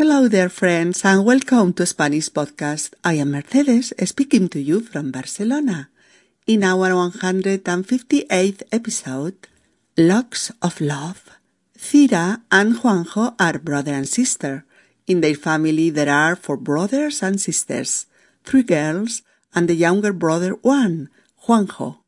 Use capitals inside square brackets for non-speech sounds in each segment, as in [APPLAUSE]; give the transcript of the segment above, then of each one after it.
Hello there, friends, and welcome to Spanish Podcast. I am Mercedes, speaking to you from Barcelona. In our 158th episode, Locks of Love, Cira and Juanjo are brother and sister. In their family there are four brothers and sisters, three girls, and the younger brother one, Juanjo.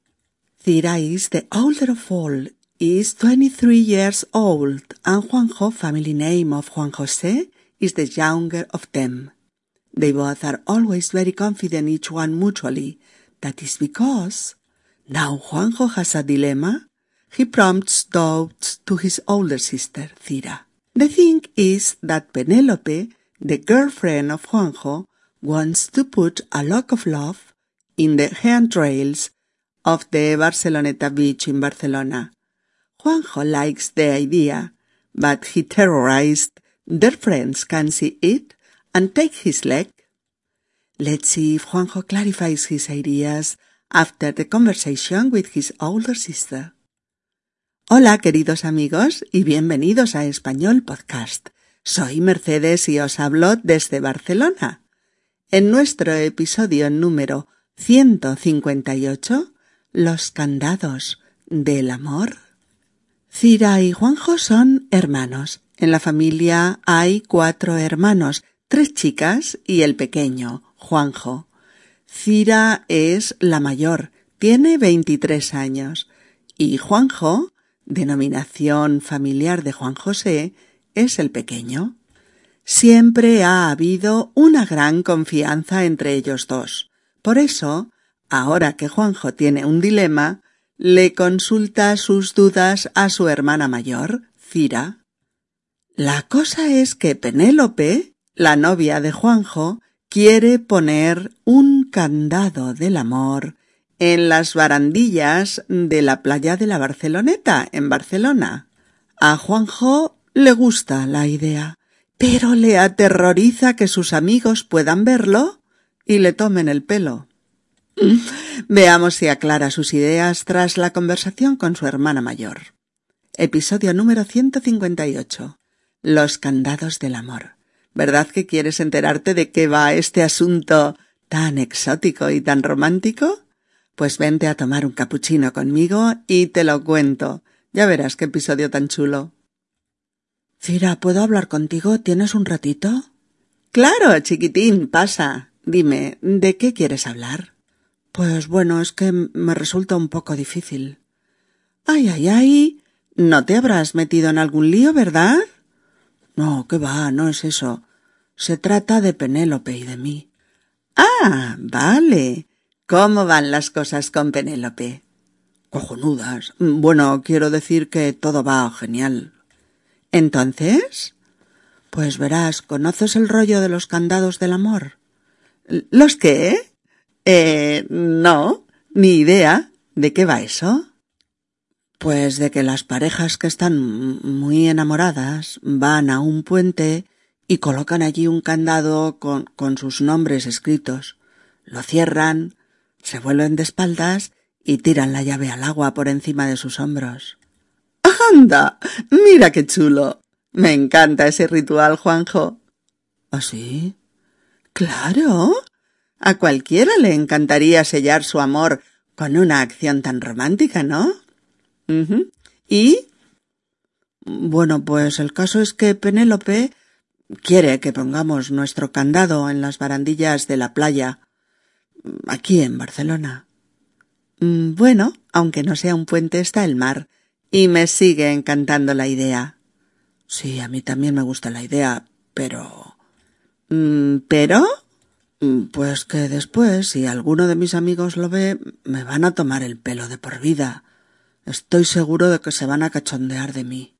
Cira is the older of all, is 23 years old, and Juanjo, family name of Juan Jose, is the younger of them. They both are always very confident each one mutually. That is because now Juanjo has a dilemma. He prompts doubts to his older sister, Cira. The thing is that Penelope, the girlfriend of Juanjo, wants to put a lock of love in the handrails of the Barceloneta beach in Barcelona. Juanjo likes the idea, but he terrorized their friends can see it and take his leg. Let's see if Juanjo clarifies his ideas after the conversation with his older sister. Hola, queridos amigos, y bienvenidos a Español Podcast. Soy Mercedes y os hablo desde Barcelona. En nuestro episodio número 158, Los candados del amor. Cira y Juanjo son hermanos en la familia hay cuatro hermanos, tres chicas y el pequeño, Juanjo. Cira es la mayor, tiene veintitrés años, y Juanjo, denominación familiar de Juan José, es el pequeño. Siempre ha habido una gran confianza entre ellos dos. Por eso, ahora que Juanjo tiene un dilema, le consulta sus dudas a su hermana mayor, Cira. La cosa es que Penélope, la novia de Juanjo, quiere poner un candado del amor en las barandillas de la playa de la Barceloneta, en Barcelona. A Juanjo le gusta la idea, pero le aterroriza que sus amigos puedan verlo y le tomen el pelo. [LAUGHS] Veamos si aclara sus ideas tras la conversación con su hermana mayor. Episodio número 158. Los candados del amor. ¿Verdad que quieres enterarte de qué va este asunto tan exótico y tan romántico? Pues vente a tomar un capuchino conmigo y te lo cuento. Ya verás qué episodio tan chulo. Cira, ¿puedo hablar contigo? ¿Tienes un ratito? Claro, chiquitín, pasa. Dime, ¿de qué quieres hablar? Pues bueno, es que me resulta un poco difícil. Ay, ay, ay. No te habrás metido en algún lío, ¿verdad? No, qué va, no es eso. Se trata de Penélope y de mí. Ah, vale. ¿Cómo van las cosas con Penélope? Cojonudas. Bueno, quiero decir que todo va genial. ¿Entonces? Pues verás, ¿conoces el rollo de los candados del amor? ¿Los qué? Eh, no, ni idea. ¿De qué va eso? Pues de que las parejas que están muy enamoradas van a un puente y colocan allí un candado con, sus nombres escritos. Lo cierran, se vuelven de espaldas y tiran la llave al agua por encima de sus hombros. ¡Anda! Mira qué chulo. Me encanta ese ritual, Juanjo. ¿Ah, sí? Claro. A cualquiera le encantaría sellar su amor con una acción tan romántica, ¿no? ¿Y? Bueno, pues el caso es que Penélope quiere que pongamos nuestro candado en las barandillas de la playa, aquí en Barcelona. Mm, bueno, aunque no sea un puente, está el mar, y me sigue encantando la idea. Sí, a mí también me gusta la idea, pero... Mm, ¿Pero? Mm, pues que después, si alguno de mis amigos lo ve, me van a tomar el pelo de por vida. Estoy seguro de que se van a cachondear de mí.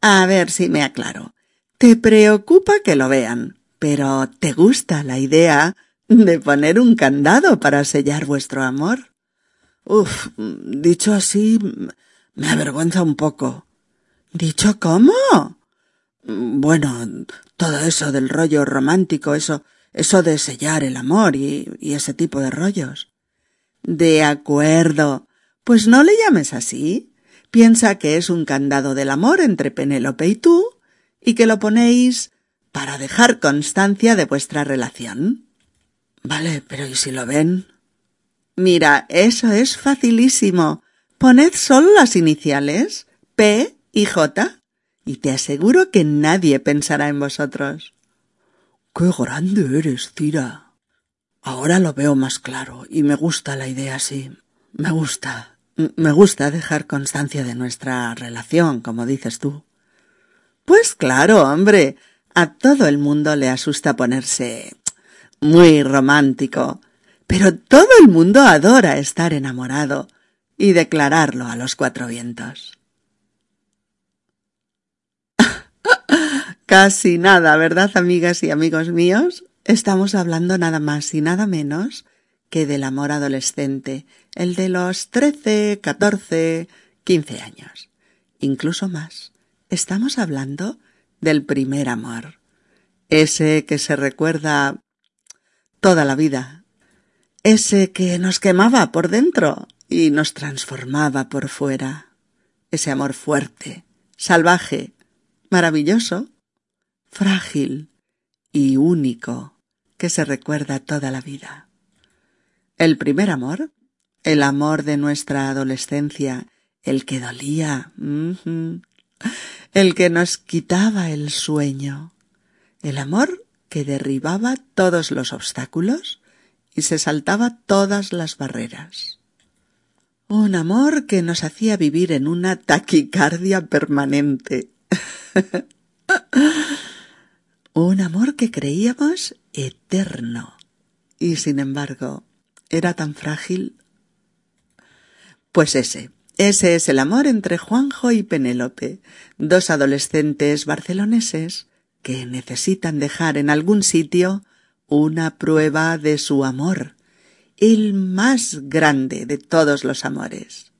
A ver si me aclaro. Te preocupa que lo vean, pero ¿te gusta la idea de poner un candado para sellar vuestro amor? Uf, dicho así, me avergüenza un poco. ¿Dicho cómo? Bueno, todo eso del rollo romántico, eso, eso de sellar el amor y, ese tipo de rollos. De acuerdo, pues no le llames así. Piensa que es un candado del amor entre Penélope y tú, y que lo ponéis para dejar constancia de vuestra relación. Vale, pero ¿y si lo ven? Mira, eso es facilísimo. Poned solo las iniciales, P y J, y te aseguro que nadie pensará en vosotros. Qué grande eres, Cira. Ahora lo veo más claro y me gusta la idea así. Me gusta. Me gusta dejar constancia de nuestra relación, como dices tú. Pues claro, hombre. A todo el mundo le asusta ponerse muy romántico. Pero todo el mundo adora estar enamorado y declararlo a los cuatro vientos. Casi nada, ¿verdad, amigas y amigos míos? Estamos hablando nada más y nada menos que del amor adolescente, el de los trece, catorce, quince años, incluso más. Estamos hablando del primer amor, ese que se recuerda toda la vida, ese que nos quemaba por dentro y nos transformaba por fuera, ese amor fuerte, salvaje, maravilloso, frágil y único que se recuerda toda la vida. El primer amor, el amor de nuestra adolescencia, el que dolía, el que nos quitaba el sueño, el amor que derribaba todos los obstáculos y se saltaba todas las barreras. Un amor que nos hacía vivir en una taquicardia permanente. [LAUGHS] Un amor que creíamos eterno. Y sin embargo, era tan frágil. Pues ese, ese es el amor entre Juanjo y Penélope, dos adolescentes barceloneses que necesitan dejar en algún sitio una prueba de su amor, el más grande de todos los amores,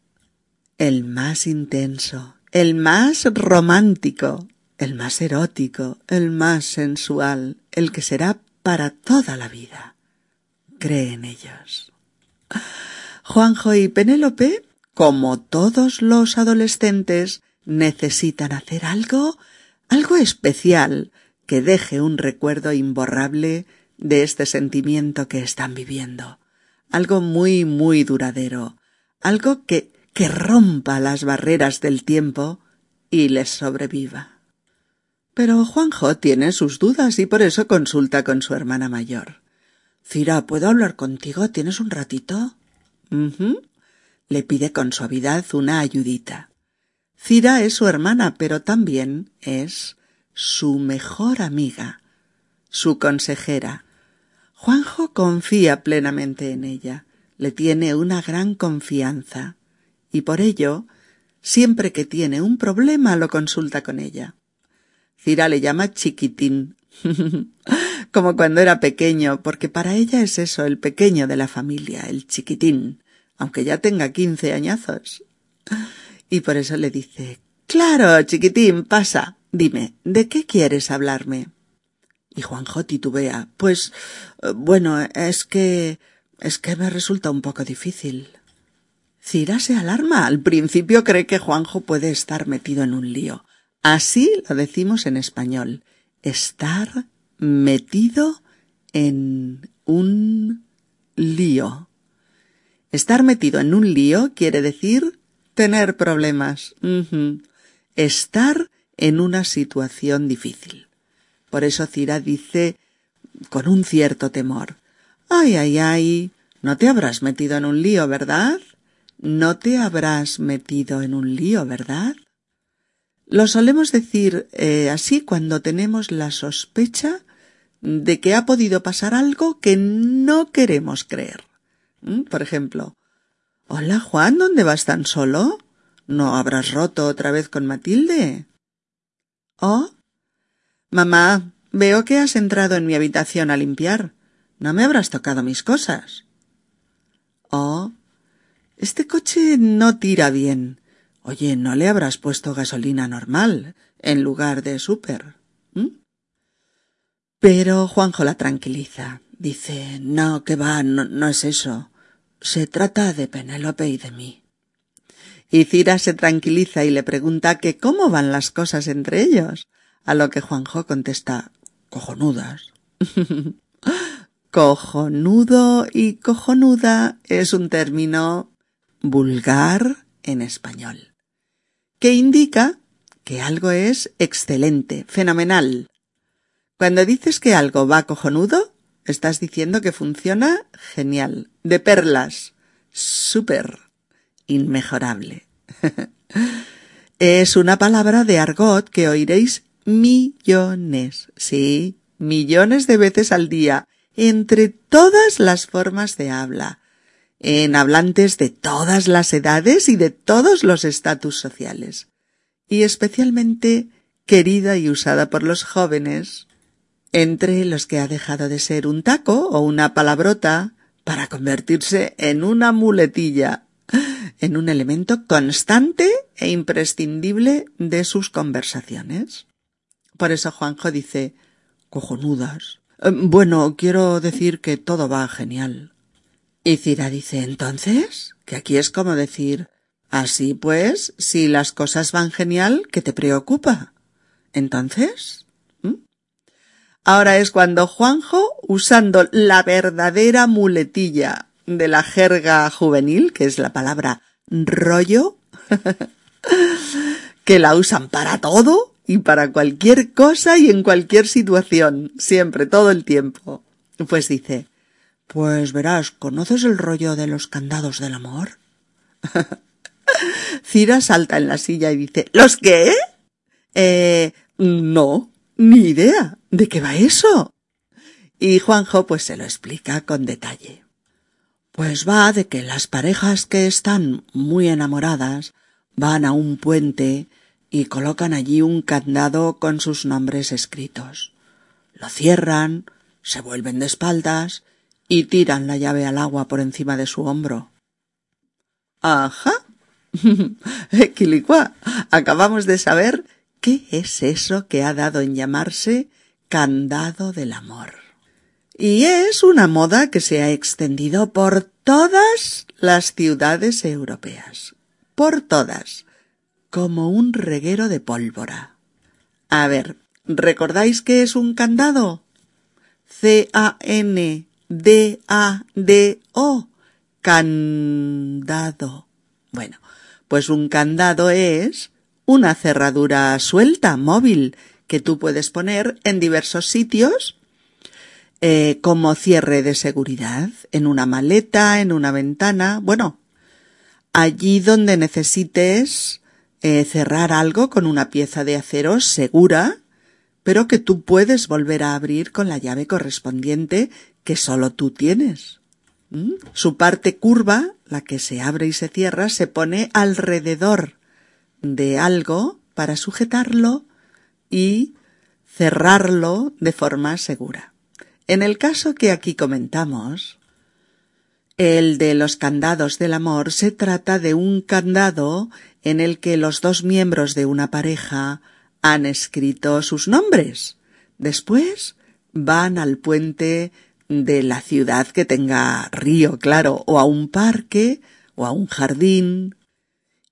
el más intenso, el más romántico, el más erótico, el más sensual, el que será para toda la vida. Cree en ellos. Juanjo y Penélope, como todos los adolescentes, necesitan hacer algo, algo especial, que deje un recuerdo imborrable de este sentimiento que están viviendo. Algo muy, muy duradero. Algo que, que rompa las barreras del tiempo y les sobreviva. Pero Juanjo tiene sus dudas y por eso consulta con su hermana mayor. Cira, ¿puedo hablar contigo? ¿Tienes un ratito? Le pide con suavidad una ayudita. Cira es su hermana, pero también es su mejor amiga, su consejera. Juanjo confía plenamente en ella, le tiene una gran confianza, y por ello, siempre que tiene un problema lo consulta con ella. Cira le llama chiquitín, [LAUGHS] como cuando era pequeño, porque para ella es eso, el pequeño de la familia, el chiquitín, aunque ya tenga quince añazos. Y por eso le dice, Claro, chiquitín, pasa. Dime, ¿de qué quieres hablarme? Y Juanjo titubea. Pues, bueno, es que... es que me resulta un poco difícil. Cira se alarma. Al principio cree que Juanjo puede estar metido en un lío. Así lo decimos en español. Estar metido en un lío. Estar metido en un lío quiere decir tener problemas. Estar en una situación difícil. Por eso Cira dice con un cierto temor Ay, ay, ay. No te habrás metido en un lío, ¿verdad? No te habrás metido en un lío, ¿verdad? Lo solemos decir eh, así cuando tenemos la sospecha de que ha podido pasar algo que no queremos creer. ¿Mm? Por ejemplo, Hola Juan, ¿dónde vas tan solo? ¿No habrás roto otra vez con Matilde? Oh. Mamá, veo que has entrado en mi habitación a limpiar. ¿No me habrás tocado mis cosas? Oh. Este coche no tira bien. Oye, ¿no le habrás puesto gasolina normal en lugar de súper? ¿Mm? Pero Juanjo la tranquiliza. Dice, no, que va, no, no es eso. Se trata de Penélope y de mí. Y Cira se tranquiliza y le pregunta que cómo van las cosas entre ellos, a lo que Juanjo contesta, cojonudas. [LAUGHS] Cojonudo y cojonuda es un término vulgar en español, que indica que algo es excelente, fenomenal. Cuando dices que algo va cojonudo, estás diciendo que funciona genial, de perlas, súper, inmejorable. [LAUGHS] es una palabra de argot que oiréis millones, sí, millones de veces al día, entre todas las formas de habla, en hablantes de todas las edades y de todos los estatus sociales, y especialmente querida y usada por los jóvenes, entre los que ha dejado de ser un taco o una palabrota para convertirse en una muletilla, en un elemento constante e imprescindible de sus conversaciones. Por eso Juanjo dice cojonudas. Eh, bueno, quiero decir que todo va genial. Y Cira dice entonces, que aquí es como decir así pues, si las cosas van genial, ¿qué te preocupa? Entonces, Ahora es cuando Juanjo, usando la verdadera muletilla de la jerga juvenil, que es la palabra rollo, [LAUGHS] que la usan para todo y para cualquier cosa y en cualquier situación, siempre, todo el tiempo. Pues dice, pues verás, ¿conoces el rollo de los candados del amor? [LAUGHS] Cira salta en la silla y dice, ¿los qué? Eh, no, ni idea. ¿De qué va eso? Y Juanjo pues se lo explica con detalle. Pues va de que las parejas que están muy enamoradas van a un puente y colocan allí un candado con sus nombres escritos. Lo cierran, se vuelven de espaldas y tiran la llave al agua por encima de su hombro. Ajá. [LAUGHS] Quilicua, acabamos de saber ¿Qué es eso que ha dado en llamarse candado del amor? Y es una moda que se ha extendido por todas las ciudades europeas. Por todas. Como un reguero de pólvora. A ver, ¿recordáis qué es un candado? C-A-N-D-A-D-O. Candado. Bueno, pues un candado es una cerradura suelta, móvil, que tú puedes poner en diversos sitios eh, como cierre de seguridad, en una maleta, en una ventana, bueno, allí donde necesites eh, cerrar algo con una pieza de acero segura, pero que tú puedes volver a abrir con la llave correspondiente que solo tú tienes. ¿Mm? Su parte curva, la que se abre y se cierra, se pone alrededor de algo para sujetarlo y cerrarlo de forma segura. En el caso que aquí comentamos, el de los candados del amor se trata de un candado en el que los dos miembros de una pareja han escrito sus nombres. Después van al puente de la ciudad que tenga río, claro, o a un parque, o a un jardín,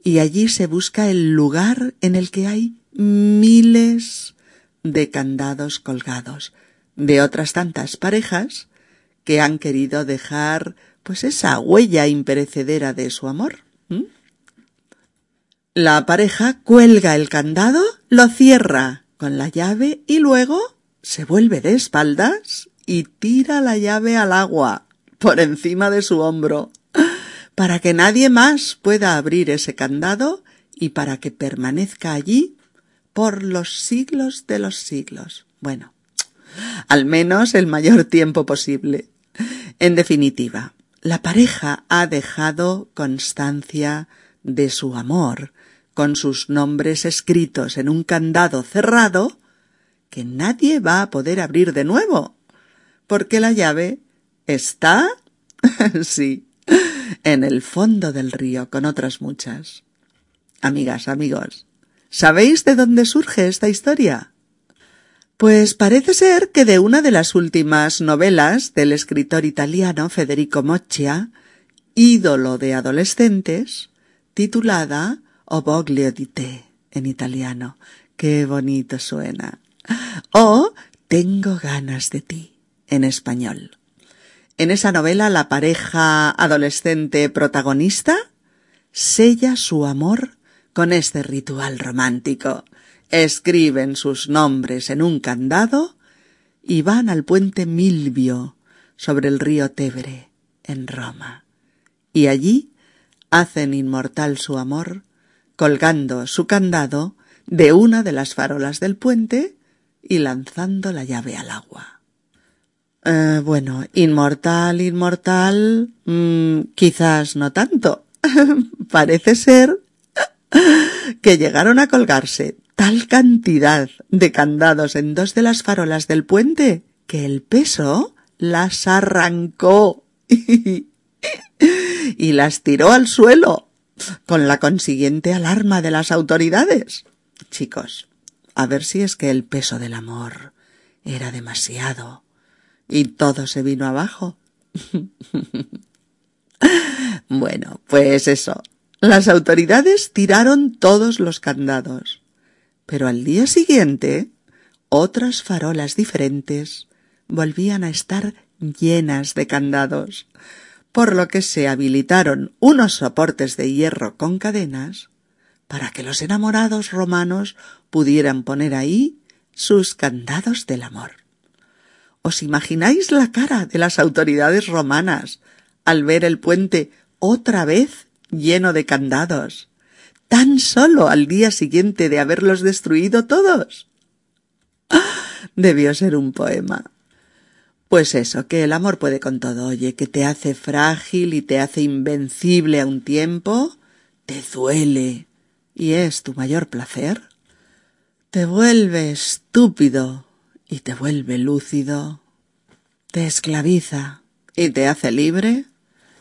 y allí se busca el lugar en el que hay miles de candados colgados de otras tantas parejas que han querido dejar pues esa huella imperecedera de su amor. La pareja cuelga el candado, lo cierra con la llave y luego se vuelve de espaldas y tira la llave al agua por encima de su hombro para que nadie más pueda abrir ese candado y para que permanezca allí por los siglos de los siglos. Bueno, al menos el mayor tiempo posible. En definitiva, la pareja ha dejado constancia de su amor con sus nombres escritos en un candado cerrado que nadie va a poder abrir de nuevo, porque la llave está, [LAUGHS] sí, en el fondo del río con otras muchas. Amigas, amigos, ¿sabéis de dónde surge esta historia? Pues parece ser que de una de las últimas novelas del escritor italiano Federico Moccia, ídolo de adolescentes, titulada Oboglio di te en italiano. Qué bonito suena. O Tengo ganas de ti, en español. En esa novela la pareja adolescente protagonista sella su amor con este ritual romántico. Escriben sus nombres en un candado y van al puente Milvio sobre el río Tévere, en Roma. Y allí hacen inmortal su amor colgando su candado de una de las farolas del puente y lanzando la llave al agua. Eh, bueno, inmortal, inmortal, mm, quizás no tanto. [LAUGHS] Parece ser que llegaron a colgarse tal cantidad de candados en dos de las farolas del puente que el peso las arrancó [LAUGHS] y las tiró al suelo, con la consiguiente alarma de las autoridades. Chicos, a ver si es que el peso del amor era demasiado y todo se vino abajo. [LAUGHS] bueno, pues eso. Las autoridades tiraron todos los candados. Pero al día siguiente, otras farolas diferentes volvían a estar llenas de candados, por lo que se habilitaron unos soportes de hierro con cadenas para que los enamorados romanos pudieran poner ahí sus candados del amor. ¿Os imagináis la cara de las autoridades romanas al ver el puente otra vez lleno de candados, tan solo al día siguiente de haberlos destruido todos? Debió ser un poema. Pues eso, que el amor puede con todo, oye, que te hace frágil y te hace invencible a un tiempo, te duele, y es tu mayor placer, te vuelve estúpido y te vuelve lúcido, te esclaviza y te hace libre.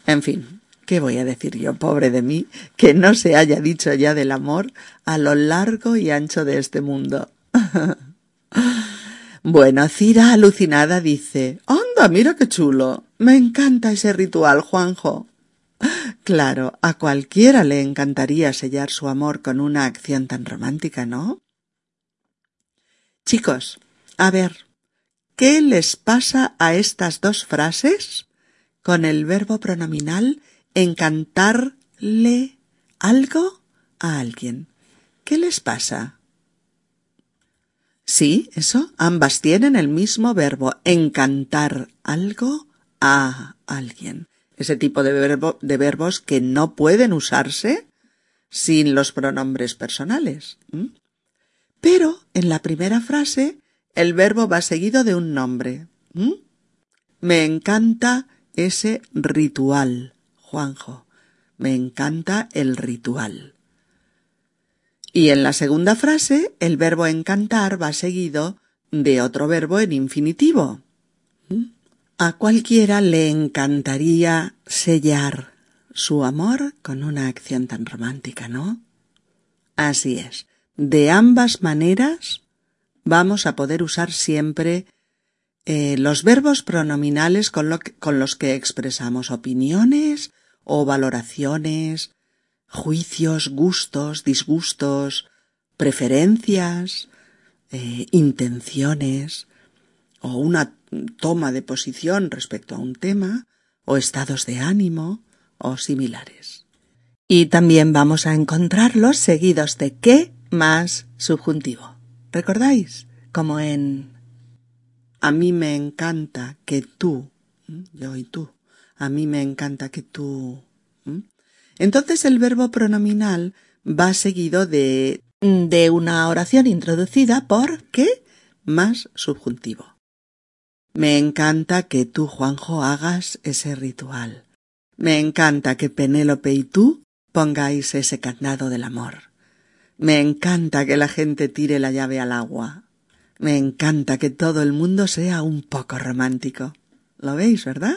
En fin, ¿qué voy a decir yo, pobre de mí, que no se haya dicho ya del amor a lo largo y ancho de este mundo? [LAUGHS] bueno, Cira alucinada dice, anda, mira qué chulo. Me encanta ese ritual, Juanjo. Claro, a cualquiera le encantaría sellar su amor con una acción tan romántica, ¿no? Chicos, a ver, ¿qué les pasa a estas dos frases con el verbo pronominal encantarle algo a alguien? ¿Qué les pasa? Sí, eso, ambas tienen el mismo verbo encantar algo a alguien ese tipo de, verbo, de verbos que no pueden usarse sin los pronombres personales. Pero en la primera frase el verbo va seguido de un nombre. Me encanta ese ritual, Juanjo. Me encanta el ritual. Y en la segunda frase el verbo encantar va seguido de otro verbo en infinitivo. A cualquiera le encantaría sellar su amor con una acción tan romántica, ¿no? Así es. De ambas maneras vamos a poder usar siempre eh, los verbos pronominales con, los que expresamos opiniones o valoraciones, juicios, gustos, disgustos, preferencias, eh, intenciones o una toma de posición respecto a un tema, o estados de ánimo, o similares. Y también vamos a encontrarlos seguidos de qué más subjuntivo. ¿Recordáis? Como en a mí me encanta que tú, yo y tú, a mí me encanta que tú. Entonces el verbo pronominal va seguido de de una oración introducida por qué más subjuntivo. Me encanta que tú, Juanjo, hagas ese ritual. Me encanta que Penélope y tú pongáis ese candado del amor. Me encanta que la gente tire la llave al agua. Me encanta que todo el mundo sea un poco romántico. ¿Lo veis, verdad?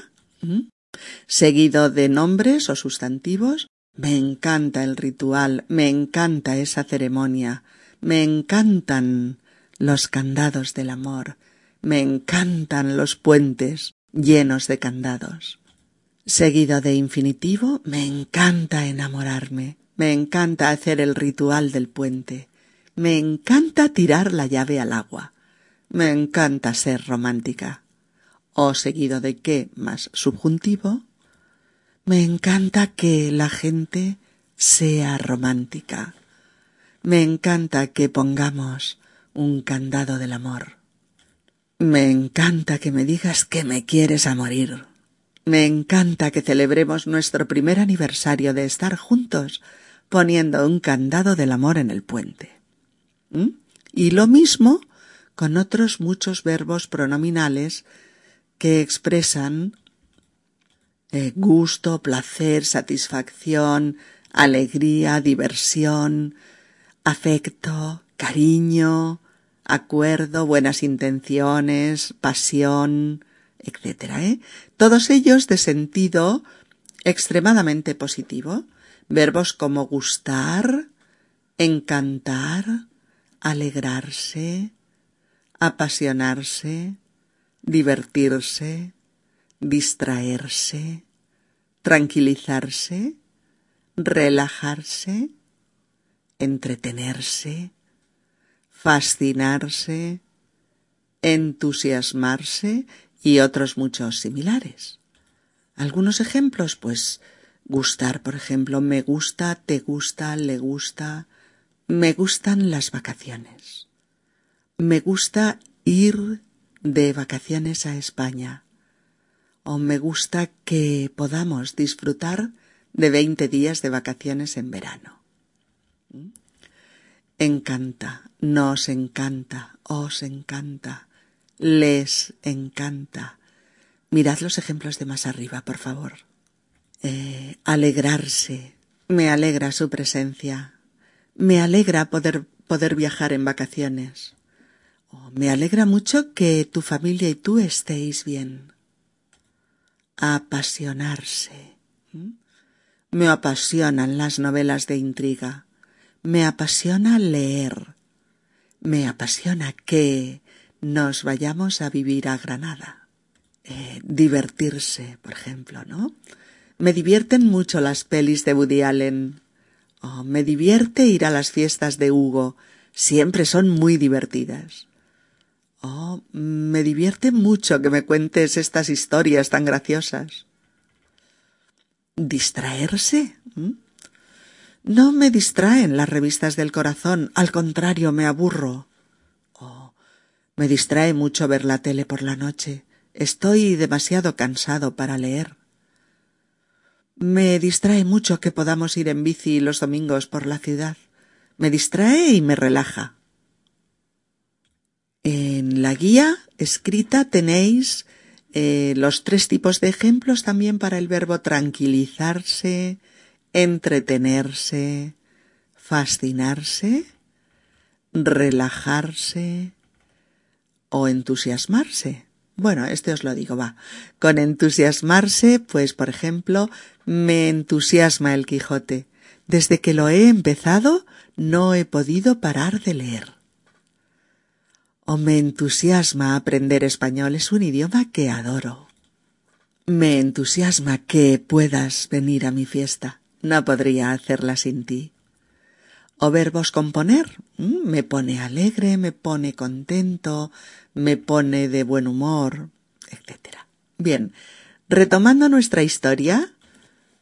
Seguido de nombres o sustantivos, me encanta el ritual, me encanta esa ceremonia, me encantan los candados del amor, me encantan los puentes llenos de candados. Seguido de infinitivo, me encanta enamorarme, me encanta hacer el ritual del puente, me encanta tirar la llave al agua, Me encanta ser romántica. O seguido de qué más subjuntivo. Me encanta que la gente sea romántica. Me encanta que pongamos un candado del amor. Me encanta que me digas que me quieres a morir. Me encanta que celebremos nuestro primer aniversario de estar juntos poniendo un candado del amor en el puente. ¿Mm? Y lo mismo con otros muchos verbos pronominales que expresan eh, gusto, placer, satisfacción, alegría, diversión, afecto, cariño, acuerdo, buenas intenciones, pasión, etc. ¿eh? Todos ellos de sentido extremadamente positivo. Verbos como gustar, encantar, alegrarse, apasionarse, divertirse, distraerse, tranquilizarse, relajarse, entretenerse, fascinarse, entusiasmarse y otros muchos similares. Algunos ejemplos, pues, gustar, por ejemplo, me gusta, te gusta, le gusta, me gustan las vacaciones. Me gusta ir de vacaciones a España. O me gusta que podamos disfrutar de veinte días de vacaciones en verano. Encanta, nos encanta, os encanta, les encanta. Mirad los ejemplos de más arriba, por favor. Eh, alegrarse. Me alegra su presencia. Me alegra poder, poder viajar en vacaciones. Oh, me alegra mucho que tu familia y tú estéis bien. Apasionarse. ¿Mm? Me apasionan las novelas de intriga. Me apasiona leer. Me apasiona que nos vayamos a vivir a Granada. Eh, divertirse, por ejemplo, ¿no? Me divierten mucho las pelis de Woody Allen. Oh, me divierte ir a las fiestas de Hugo. Siempre son muy divertidas. Oh, me divierte mucho que me cuentes estas historias tan graciosas. ¿Distraerse? No me distraen las revistas del corazón, al contrario, me aburro. Oh, me distrae mucho ver la tele por la noche. Estoy demasiado cansado para leer. Me distrae mucho que podamos ir en bici los domingos por la ciudad. Me distrae y me relaja. En la guía escrita tenéis eh, los tres tipos de ejemplos también para el verbo tranquilizarse, entretenerse, fascinarse, relajarse o entusiasmarse. Bueno, este os lo digo, va. Con entusiasmarse, pues por ejemplo, me entusiasma el Quijote. Desde que lo he empezado, no he podido parar de leer. O me entusiasma aprender español, es un idioma que adoro. Me entusiasma que puedas venir a mi fiesta. No podría hacerla sin ti. O verbos componer. Mm, me pone alegre, me pone contento, me pone de buen humor, etc. Bien, retomando nuestra historia,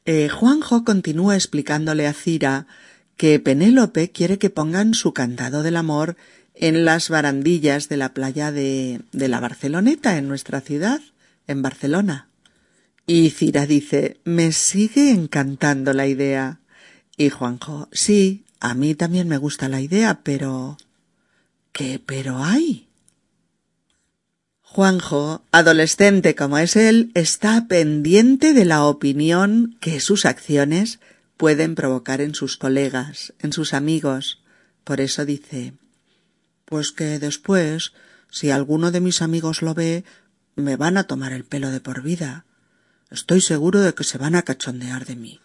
eh, Juanjo continúa explicándole a Cira que Penélope quiere que pongan su candado del amor en las barandillas de la playa de, de la Barceloneta, en nuestra ciudad, en Barcelona. Y Cira dice, me sigue encantando la idea. Y Juanjo, sí, a mí también me gusta la idea, pero... ¿Qué pero hay? Juanjo, adolescente como es él, está pendiente de la opinión que sus acciones pueden provocar en sus colegas, en sus amigos. Por eso dice, pues que después, si alguno de mis amigos lo ve, me van a tomar el pelo de por vida. Estoy seguro de que se van a cachondear de mí.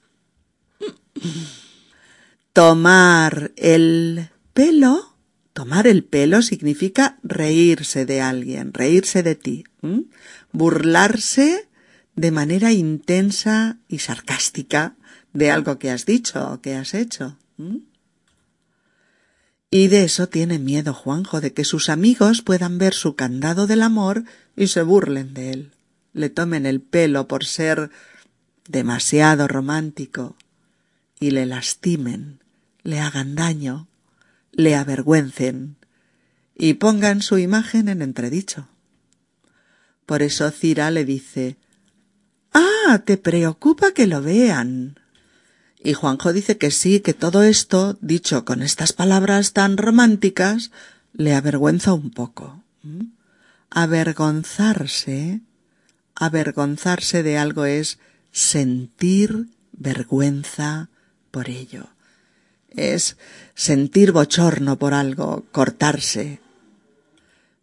[CLEARS THROAT] Tomar el pelo. Tomar el pelo significa reírse de alguien, reírse de ti, burlarse de manera intensa y sarcástica de algo que has dicho o que has hecho. Y de eso tiene miedo Juanjo, de que sus amigos puedan ver su candado del amor y se burlen de él, le tomen el pelo por ser demasiado romántico y le lastimen, le hagan daño, le avergüencen y pongan su imagen en entredicho. Por eso Cira le dice Ah, te preocupa que lo vean. Y Juanjo dice que sí, que todo esto, dicho con estas palabras tan románticas, le avergüenza un poco. ¿Mm? Avergonzarse, avergonzarse de algo es sentir vergüenza por ello. Es sentir bochorno por algo, cortarse,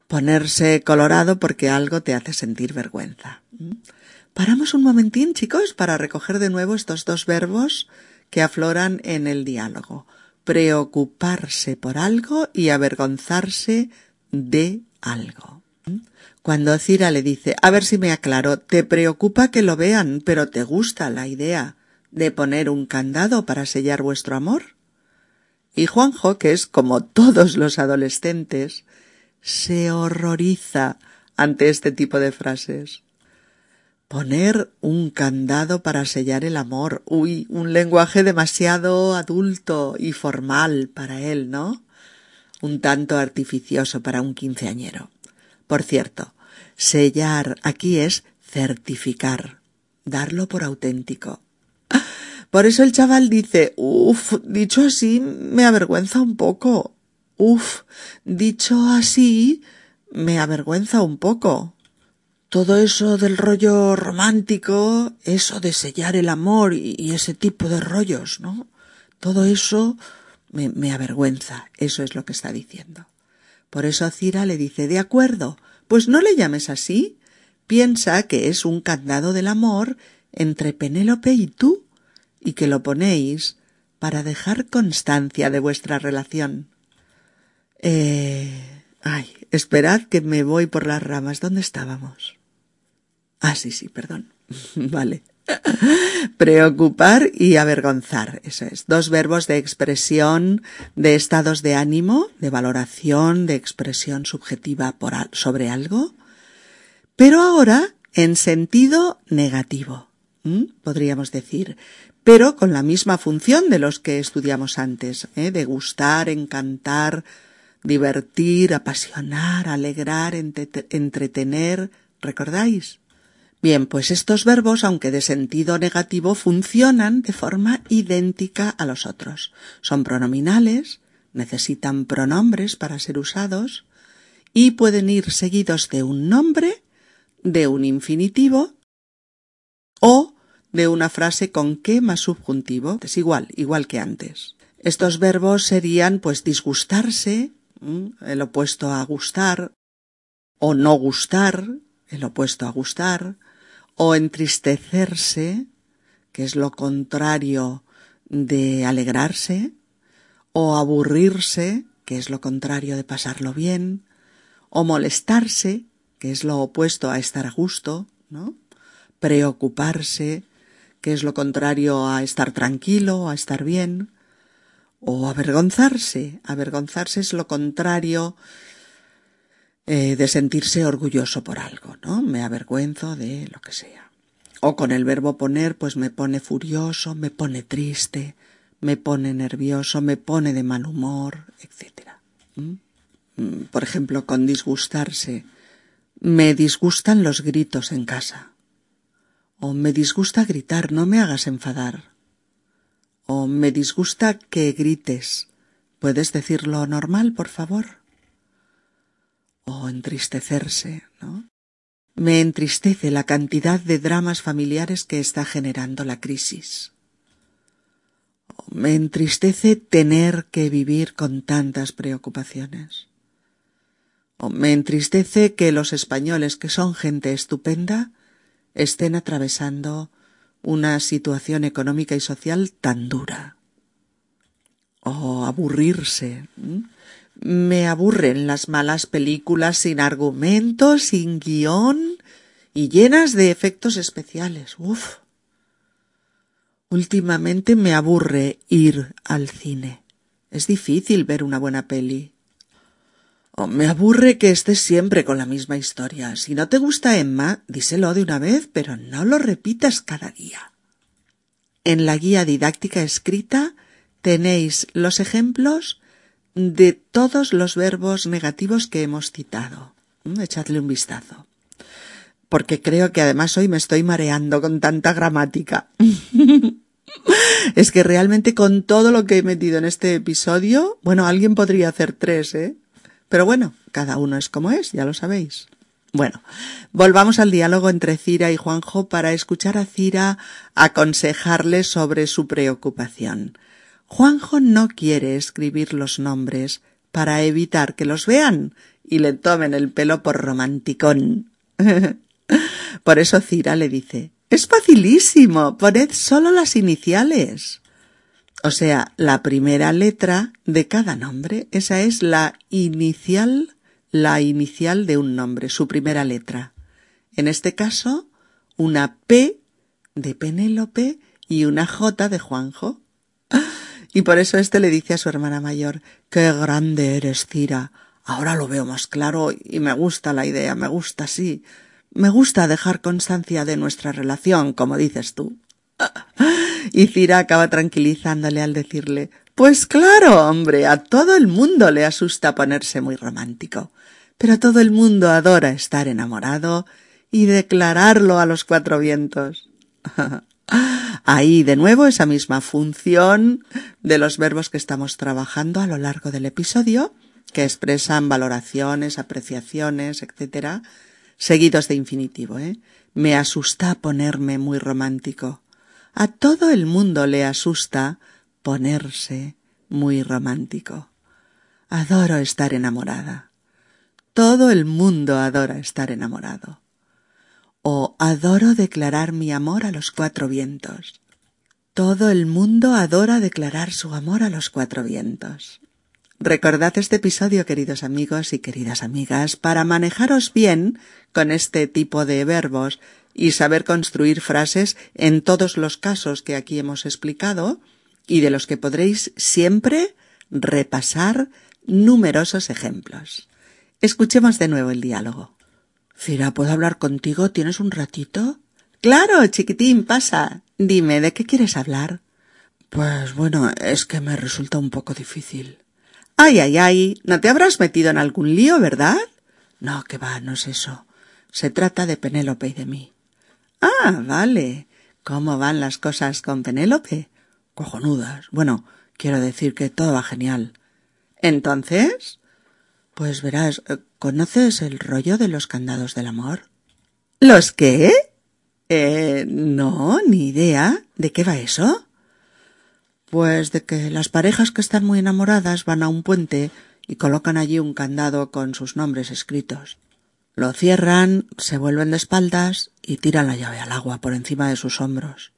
ponerse colorado porque algo te hace sentir vergüenza. Paramos un momentín, chicos, para recoger de nuevo estos dos verbos que afloran en el diálogo. Preocuparse por algo y avergonzarse de algo. Cuando Cira le dice, a ver si me aclaro, te preocupa que lo vean, pero te gusta la idea de poner un candado para sellar vuestro amor. Y Juanjo, que es como todos los adolescentes, se horroriza ante este tipo de frases. Poner un candado para sellar el amor. Uy, un lenguaje demasiado adulto y formal para él, ¿no? Un tanto artificioso para un quinceañero. Por cierto, sellar aquí es certificar, darlo por auténtico. Por eso el chaval dice, uff, dicho así me avergüenza un poco. Uf, dicho así me avergüenza un poco todo eso del rollo romántico, eso de sellar el amor y, ese tipo de rollos, ¿no? Todo eso me, me avergüenza, eso es lo que está diciendo. Por eso Cira le dice, de acuerdo, pues no le llames así, piensa que es un candado del amor entre Penélope y tú, y que lo ponéis para dejar constancia de vuestra relación. Eh. Ay, esperad que me voy por las ramas. ¿Dónde estábamos? Ah, sí, sí, perdón. [LAUGHS] vale. Preocupar y avergonzar, eso es. Dos verbos de expresión de estados de ánimo, de valoración, de expresión subjetiva sobre algo, pero ahora en sentido negativo, podríamos decir, pero con la misma función de los que estudiamos antes, ¿eh? de gustar, encantar, divertir, apasionar, alegrar, entretener, ¿recordáis? Bien, pues estos verbos, aunque de sentido negativo, funcionan de forma idéntica a los otros. Son pronominales, necesitan pronombres para ser usados y pueden ir seguidos de un nombre, de un infinitivo o de una frase con qué más subjuntivo. Es igual, igual que antes. Estos verbos serían pues disgustarse, el opuesto a gustar, o no gustar, el opuesto a gustar, o entristecerse, que es lo contrario de alegrarse, o aburrirse, que es lo contrario de pasarlo bien, o molestarse, que es lo opuesto a estar a gusto, ¿no? Preocuparse, que es lo contrario a estar tranquilo, a estar bien, o avergonzarse. Avergonzarse es lo contrario eh, de sentirse orgulloso por algo, ¿no? Me avergüenzo de lo que sea. O con el verbo poner, pues me pone furioso, me pone triste, me pone nervioso, me pone de mal humor, etc. ¿Mm? Por ejemplo, con disgustarse, me disgustan los gritos en casa. O me disgusta gritar, no me hagas enfadar. O me disgusta que grites. ¿Puedes decirlo normal, por favor? o entristecerse, ¿no? Me entristece la cantidad de dramas familiares que está generando la crisis. Me entristece tener que vivir con tantas preocupaciones. O me entristece que los españoles, que son gente estupenda, estén atravesando una situación económica y social tan dura. O aburrirse. Me aburren las malas películas sin argumento, sin guion y llenas de efectos especiales. Uf. Últimamente me aburre ir al cine. Es difícil ver una buena peli. Oh, me aburre que estés siempre con la misma historia. Si no te gusta Emma, díselo de una vez, pero no lo repitas cada día. En la guía didáctica escrita tenéis los ejemplos de todos los verbos negativos que hemos citado. Mm, echadle un vistazo. Porque creo que además hoy me estoy mareando con tanta gramática. [LAUGHS] es que realmente con todo lo que he metido en este episodio, bueno, alguien podría hacer tres, ¿eh? Pero bueno, cada uno es como es, ya lo sabéis. Bueno, volvamos al diálogo entre Cira y Juanjo para escuchar a Cira aconsejarle sobre su preocupación. Juanjo no quiere escribir los nombres para evitar que los vean y le tomen el pelo por romanticón. [LAUGHS] por eso Cira le dice Es facilísimo, poned solo las iniciales. O sea, la primera letra de cada nombre, esa es la inicial, la inicial de un nombre, su primera letra. En este caso, una P de Penélope y una J de Juanjo. Y por eso este le dice a su hermana mayor, qué grande eres, Cira. Ahora lo veo más claro y me gusta la idea, me gusta, sí. Me gusta dejar constancia de nuestra relación, como dices tú. Y Cira acaba tranquilizándole al decirle Pues claro, hombre, a todo el mundo le asusta ponerse muy romántico, pero todo el mundo adora estar enamorado y declararlo a los cuatro vientos. [LAUGHS] Ahí de nuevo esa misma función de los verbos que estamos trabajando a lo largo del episodio, que expresan valoraciones, apreciaciones, etcétera, seguidos de infinitivo, ¿eh? Me asusta ponerme muy romántico. A todo el mundo le asusta ponerse muy romántico. Adoro estar enamorada. Todo el mundo adora estar enamorado. O adoro declarar mi amor a los cuatro vientos. Todo el mundo adora declarar su amor a los cuatro vientos. Recordad este episodio, queridos amigos y queridas amigas, para manejaros bien con este tipo de verbos y saber construir frases en todos los casos que aquí hemos explicado y de los que podréis siempre repasar numerosos ejemplos. Escuchemos de nuevo el diálogo. Cira, ¿puedo hablar contigo? ¿Tienes un ratito? Claro, chiquitín, pasa. Dime, ¿de qué quieres hablar? Pues bueno, es que me resulta un poco difícil. Ay, ay, ay, no te habrás metido en algún lío, ¿verdad? No, que va, no es eso. Se trata de Penélope y de mí. Ah, vale. ¿Cómo van las cosas con Penélope? Cojonudas. Bueno, quiero decir que todo va genial. ¿Entonces? Pues verás, eh, ¿conoces el rollo de los candados del amor? ¿Los qué? Eh, no, ni idea. ¿De qué va eso? Pues de que las parejas que están muy enamoradas van a un puente y colocan allí un candado con sus nombres escritos. Lo cierran, se vuelven de espaldas y tiran la llave al agua por encima de sus hombros.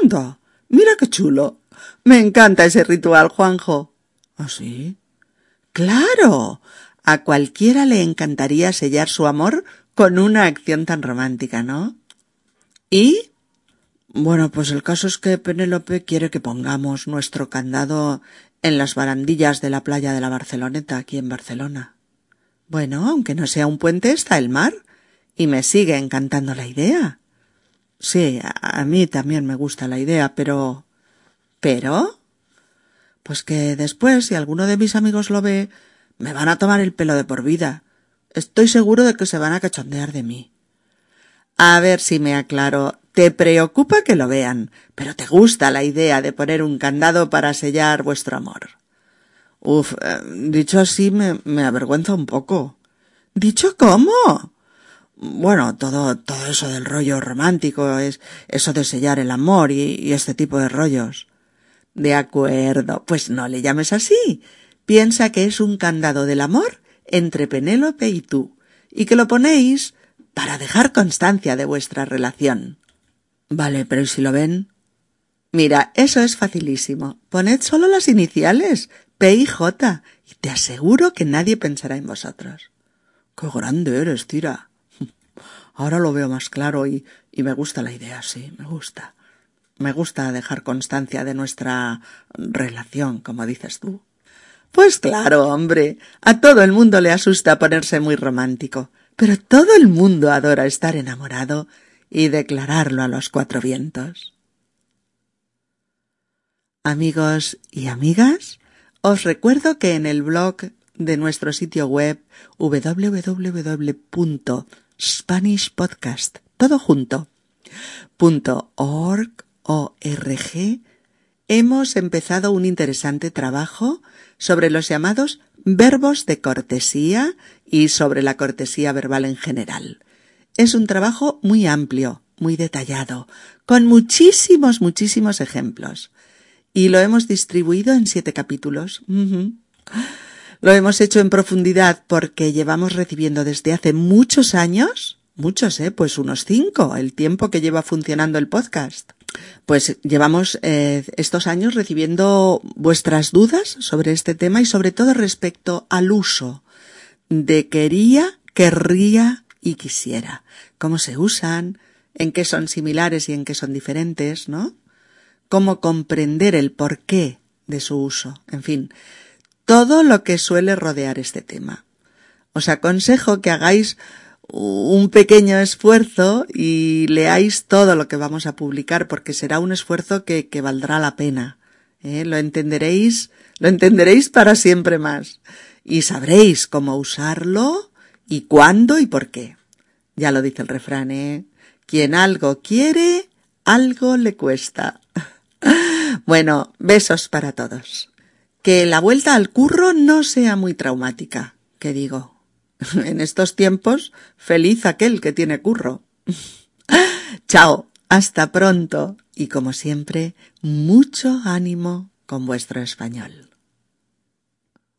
¡Anda! Mira qué chulo. Me encanta ese ritual, Juanjo. ¿Ah, sí? Claro. A cualquiera le encantaría sellar su amor con una acción tan romántica, ¿no? ¿Y? Bueno, pues el caso es que Penélope quiere que pongamos nuestro candado en las barandillas de la playa de la Barceloneta, aquí en Barcelona. Bueno, aunque no sea un puente, está el mar. Y me sigue encantando la idea. Sí, a, mí también me gusta la idea, pero. ¿Pero? Pues que después, si alguno de mis amigos lo ve, me van a tomar el pelo de por vida. Estoy seguro de que se van a cachondear de mí. A ver si me aclaro. Te preocupa que lo vean, pero te gusta la idea de poner un candado para sellar vuestro amor. Uf, eh, dicho así me, me avergüenza un poco. ¿Dicho cómo? Bueno, todo, todo eso del rollo romántico, es eso de sellar el amor y, y este tipo de rollos. De acuerdo, pues no le llames así. Piensa que es un candado del amor entre Penélope y tú, y que lo ponéis para dejar constancia de vuestra relación. Vale, pero ¿y si lo ven? Mira, eso es facilísimo. Poned solo las iniciales, P y J, y te aseguro que nadie pensará en vosotros. Qué grande eres, tira. [LAUGHS] Ahora lo veo más claro y, y me gusta la idea, sí, me gusta. Me gusta dejar constancia de nuestra relación, como dices tú. Pues claro, hombre. A todo el mundo le asusta ponerse muy romántico, pero todo el mundo adora estar enamorado y declararlo a los cuatro vientos. Amigos y amigas, os recuerdo que en el blog de nuestro sitio web www.spanishpodcast todo junto hemos empezado un interesante trabajo sobre los llamados verbos de cortesía y sobre la cortesía verbal en general. Es un trabajo muy amplio, muy detallado, con muchísimos, muchísimos ejemplos y lo hemos distribuido en siete capítulos. Lo hemos hecho en profundidad porque llevamos recibiendo desde hace muchos años, muchos, eh, pues unos cinco, el tiempo que lleva funcionando el podcast. Pues llevamos eh, estos años recibiendo vuestras dudas sobre este tema y sobre todo respecto al uso de quería, querría y quisiera. Cómo se usan, en qué son similares y en qué son diferentes, ¿no? cómo comprender el porqué de su uso, en fin, todo lo que suele rodear este tema. Os aconsejo que hagáis un pequeño esfuerzo y leáis todo lo que vamos a publicar porque será un esfuerzo que, valdrá la pena. ¿eh? Lo entenderéis, lo entenderéis para siempre más y sabréis cómo usarlo y cuándo y por qué. Ya lo dice el refrán, ¿eh? Quien algo quiere, algo le cuesta. [LAUGHS] Bueno, besos para todos. Que la vuelta al curro no sea muy traumática, que digo. [LAUGHS] En estos tiempos, feliz aquel que tiene curro. [LAUGHS] Chao, hasta pronto y como siempre, mucho ánimo con vuestro español.